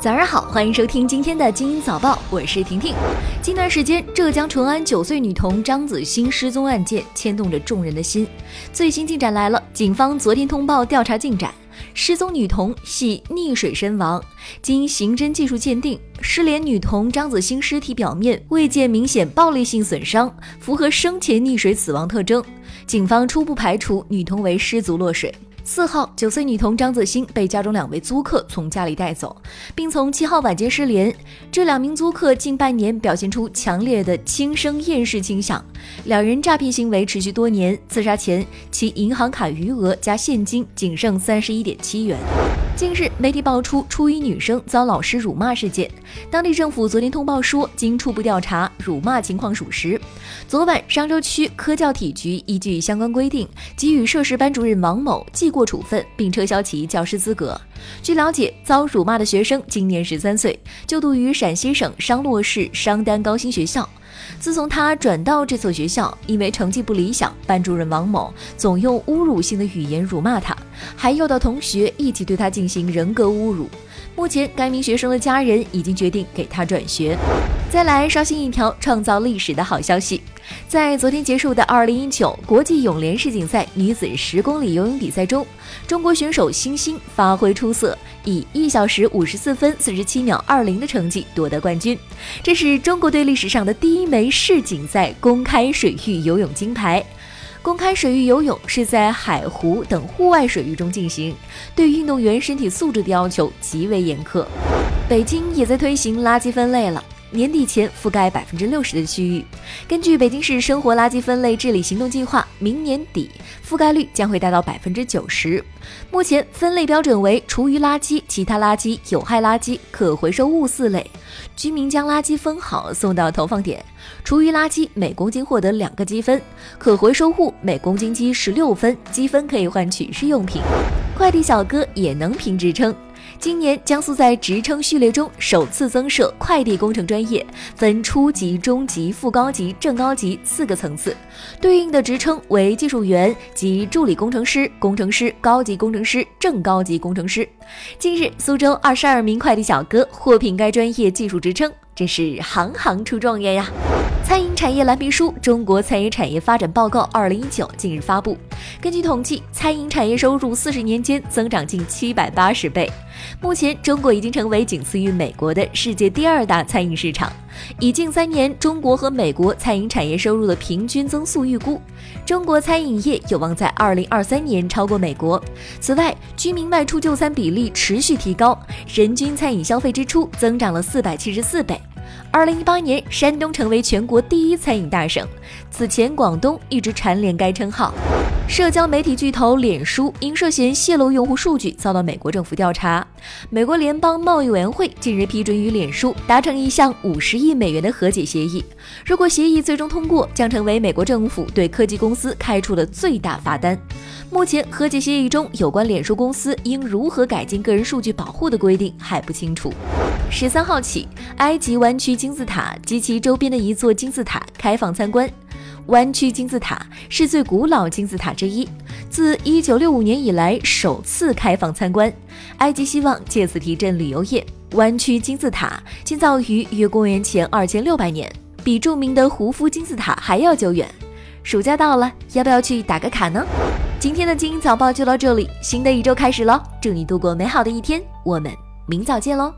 早上好，欢迎收听今天的《精英早报》，我是婷婷。近段时间，浙江淳安九岁女童张子欣失踪案件牵动着众人的心。最新进展来了，警方昨天通报调查进展，失踪女童系溺水身亡。经刑侦技术鉴定，失联女童张子欣尸体表面未见明显暴力性损伤，符合生前溺水死亡特征。警方初步排除女童为失足落水。四号，九岁女童张子欣被家中两位租客从家里带走，并从七号晚间失联。这两名租客近半年表现出强烈的轻生厌世倾向，两人诈骗行为持续多年。自杀前，其银行卡余额加现金仅剩三十一点七元。近日，媒体爆出初一女生遭老师辱骂事件。当地政府昨天通报说，经初步调查，辱骂情况属实。昨晚，商州区科教体局依据相关规定，给予涉事班主任王某记过处分，并撤销其教师资格。据了解，遭辱骂的学生今年十三岁，就读于陕西省商洛市商丹高新学校。自从他转到这所学校，因为成绩不理想，班主任王某总用侮辱性的语言辱骂他，还诱导同学一起对他进行人格侮辱。目前，该名学生的家人已经决定给他转学。再来刷新一条创造历史的好消息，在昨天结束的2019国际泳联世锦赛女子十公里游泳比赛中，中国选手辛欣发挥出色，以一小时五十四分四十七秒二零的成绩夺得冠军。这是中国队历史上的第一枚世锦赛公开水域游泳金牌。公开水域游泳是在海湖等户外水域中进行，对运动员身体素质的要求极为严苛。北京也在推行垃圾分类了。年底前覆盖百分之六十的区域。根据北京市生活垃圾分类治理行动计划，明年底覆盖率将会达到百分之九十。目前分类标准为厨余垃圾、其他垃圾、有害垃圾、可回收物四类。居民将垃圾分好送到投放点，厨余垃圾每公斤获得两个积分，可回收物每公斤积十六分，积分可以换取日用品。快递小哥也能评职称。今年，江苏在职称序列中首次增设快递工程专业，分初级、中级、副高级、正高级四个层次，对应的职称为技术员及助理工程师、工程师、高级工程师、正高级工程师。近日，苏州二十二名快递小哥获聘该专业技术职称，真是行行出状元呀！餐饮产业蓝皮书《中国餐饮产业发展报告（二零一九）》近日发布。根据统计，餐饮产业收入四十年间增长近七百八十倍。目前，中国已经成为仅次于美国的世界第二大餐饮市场。以近三年中国和美国餐饮产业收入的平均增速预估，中国餐饮业有望在二零二三年超过美国。此外，居民外出就餐比例持续提高，人均餐饮消费支出增长了四百七十四倍。二零一八年，山东成为全国第一餐饮大省。此前，广东一直蝉联该称号。社交媒体巨头脸书因涉嫌泄露用户数据，遭到美国政府调查。美国联邦贸易委员会近日批准与脸书达成一项五十亿美元的和解协议。如果协议最终通过，将成为美国政府对科技公司开出的最大罚单。目前，和解协议中有关脸书公司应如何改进个人数据保护的规定还不清楚。十三号起，埃及湾区金字塔及其周边的一座金字塔开放参观。湾区金字塔是最古老金字塔之一，自1965年以来首次开放参观。埃及希望借此提振旅游业。湾区金字塔建造于约公元前2600年，比著名的胡夫金字塔还要久远。暑假到了，要不要去打个卡呢？今天的精英早报就到这里，新的一周开始喽，祝你度过美好的一天，我们明早见喽！